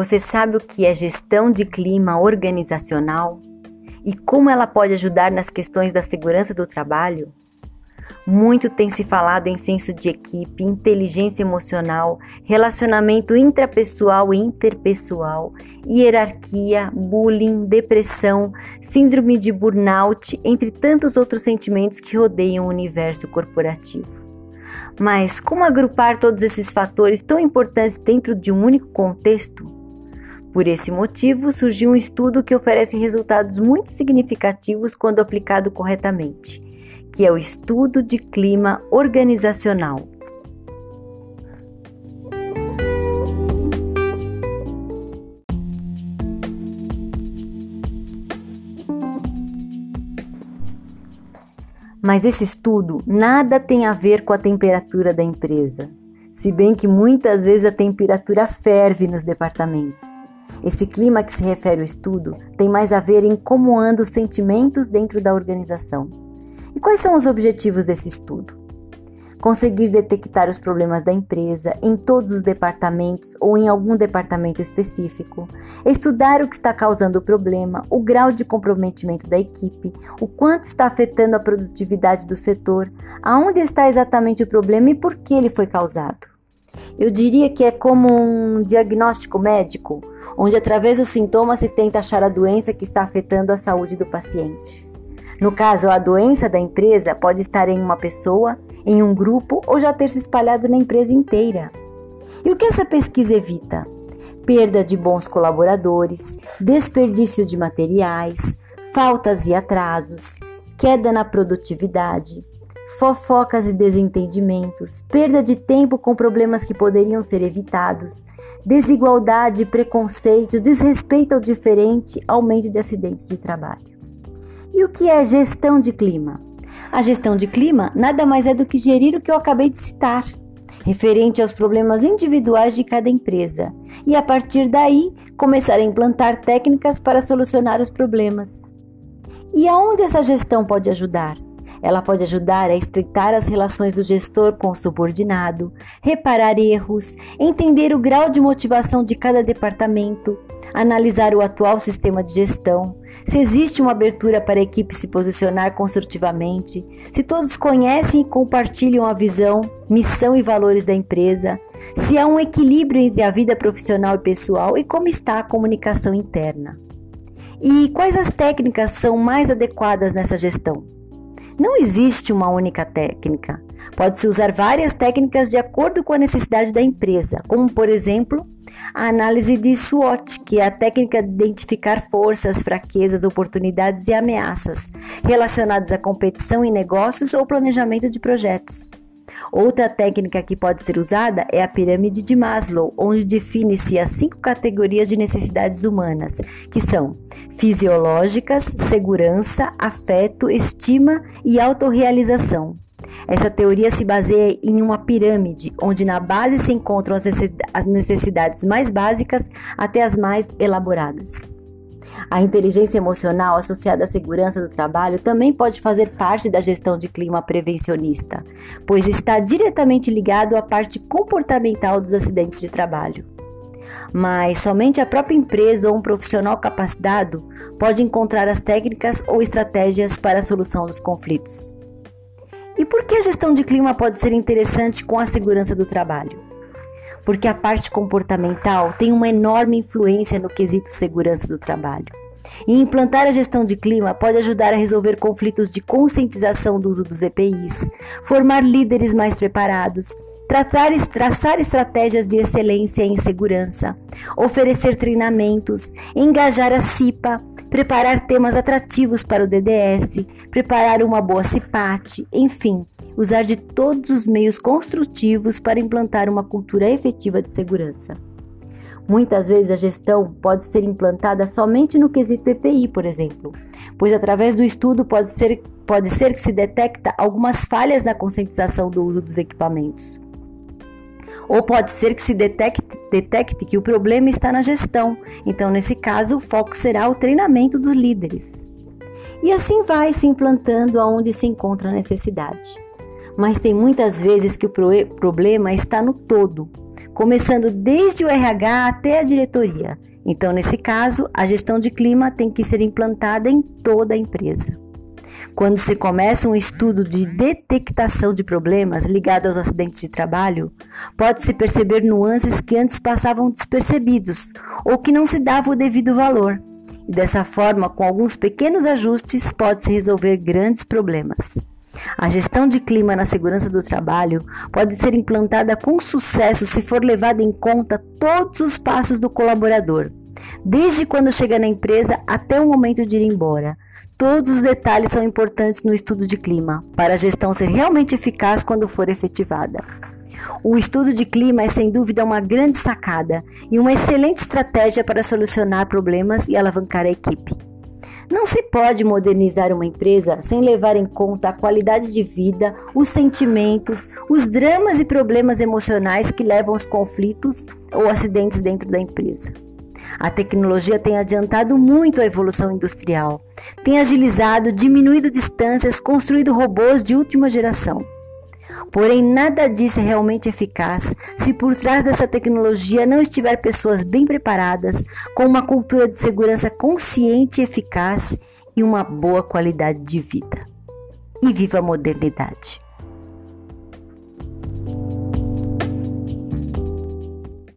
Você sabe o que é gestão de clima organizacional e como ela pode ajudar nas questões da segurança do trabalho? Muito tem se falado em senso de equipe, inteligência emocional, relacionamento intrapessoal e interpessoal, hierarquia, bullying, depressão, síndrome de burnout, entre tantos outros sentimentos que rodeiam o universo corporativo. Mas como agrupar todos esses fatores tão importantes dentro de um único contexto? Por esse motivo, surgiu um estudo que oferece resultados muito significativos quando aplicado corretamente, que é o estudo de clima organizacional. Mas esse estudo nada tem a ver com a temperatura da empresa, se bem que muitas vezes a temperatura ferve nos departamentos. Esse clima que se refere ao estudo tem mais a ver em como andam os sentimentos dentro da organização. E quais são os objetivos desse estudo? conseguir detectar os problemas da empresa em todos os departamentos ou em algum departamento específico, estudar o que está causando o problema, o grau de comprometimento da equipe, o quanto está afetando a produtividade do setor, aonde está exatamente o problema e por que ele foi causado. Eu diria que é como um diagnóstico médico, onde através dos sintomas se tenta achar a doença que está afetando a saúde do paciente. No caso, a doença da empresa pode estar em uma pessoa, em um grupo ou já ter se espalhado na empresa inteira. E o que essa pesquisa evita? Perda de bons colaboradores, desperdício de materiais, faltas e atrasos, queda na produtividade, fofocas e desentendimentos, perda de tempo com problemas que poderiam ser evitados, desigualdade, preconceito, desrespeito ao diferente, aumento de acidentes de trabalho. E o que é gestão de clima? A gestão de clima nada mais é do que gerir o que eu acabei de citar, referente aos problemas individuais de cada empresa, e a partir daí começar a implantar técnicas para solucionar os problemas. E aonde essa gestão pode ajudar? Ela pode ajudar a estreitar as relações do gestor com o subordinado, reparar erros, entender o grau de motivação de cada departamento, analisar o atual sistema de gestão, se existe uma abertura para a equipe se posicionar construtivamente, se todos conhecem e compartilham a visão, missão e valores da empresa, se há um equilíbrio entre a vida profissional e pessoal e como está a comunicação interna. E quais as técnicas são mais adequadas nessa gestão? Não existe uma única técnica. Pode-se usar várias técnicas de acordo com a necessidade da empresa, como, por exemplo, a análise de SWOT, que é a técnica de identificar forças, fraquezas, oportunidades e ameaças relacionadas à competição em negócios ou planejamento de projetos. Outra técnica que pode ser usada é a pirâmide de Maslow, onde define-se as cinco categorias de necessidades humanas, que são fisiológicas, segurança, afeto, estima e autorrealização. Essa teoria se baseia em uma pirâmide, onde na base se encontram as necessidades mais básicas até as mais elaboradas. A inteligência emocional associada à segurança do trabalho também pode fazer parte da gestão de clima prevencionista, pois está diretamente ligado à parte comportamental dos acidentes de trabalho. Mas somente a própria empresa ou um profissional capacitado pode encontrar as técnicas ou estratégias para a solução dos conflitos. E por que a gestão de clima pode ser interessante com a segurança do trabalho? Porque a parte comportamental tem uma enorme influência no quesito segurança do trabalho. E implantar a gestão de clima pode ajudar a resolver conflitos de conscientização do uso dos EPIs, formar líderes mais preparados, traçar, traçar estratégias de excelência em segurança, oferecer treinamentos, engajar a CIPA, preparar temas atrativos para o DDS, preparar uma boa CIPAT, enfim, usar de todos os meios construtivos para implantar uma cultura efetiva de segurança. Muitas vezes a gestão pode ser implantada somente no quesito EPI, por exemplo, pois através do estudo pode ser, pode ser que se detecta algumas falhas na conscientização do uso dos equipamentos. Ou pode ser que se detecte, detecte que o problema está na gestão, então, nesse caso, o foco será o treinamento dos líderes. E assim vai se implantando aonde se encontra a necessidade. Mas tem muitas vezes que o problema está no todo, começando desde o RH até a diretoria. Então, nesse caso, a gestão de clima tem que ser implantada em toda a empresa. Quando se começa um estudo de detectação de problemas ligados aos acidentes de trabalho, pode-se perceber nuances que antes passavam despercebidos ou que não se dava o devido valor. E dessa forma, com alguns pequenos ajustes, pode-se resolver grandes problemas. A gestão de clima na segurança do trabalho pode ser implantada com sucesso se for levado em conta todos os passos do colaborador, desde quando chega na empresa até o momento de ir embora. Todos os detalhes são importantes no estudo de clima, para a gestão ser realmente eficaz quando for efetivada. O estudo de clima é sem dúvida uma grande sacada e uma excelente estratégia para solucionar problemas e alavancar a equipe. Não se pode modernizar uma empresa sem levar em conta a qualidade de vida, os sentimentos, os dramas e problemas emocionais que levam aos conflitos ou acidentes dentro da empresa. A tecnologia tem adiantado muito a evolução industrial, tem agilizado, diminuído distâncias, construído robôs de última geração. Porém, nada disso é realmente eficaz se por trás dessa tecnologia não estiver pessoas bem preparadas, com uma cultura de segurança consciente e eficaz e uma boa qualidade de vida. E viva a modernidade!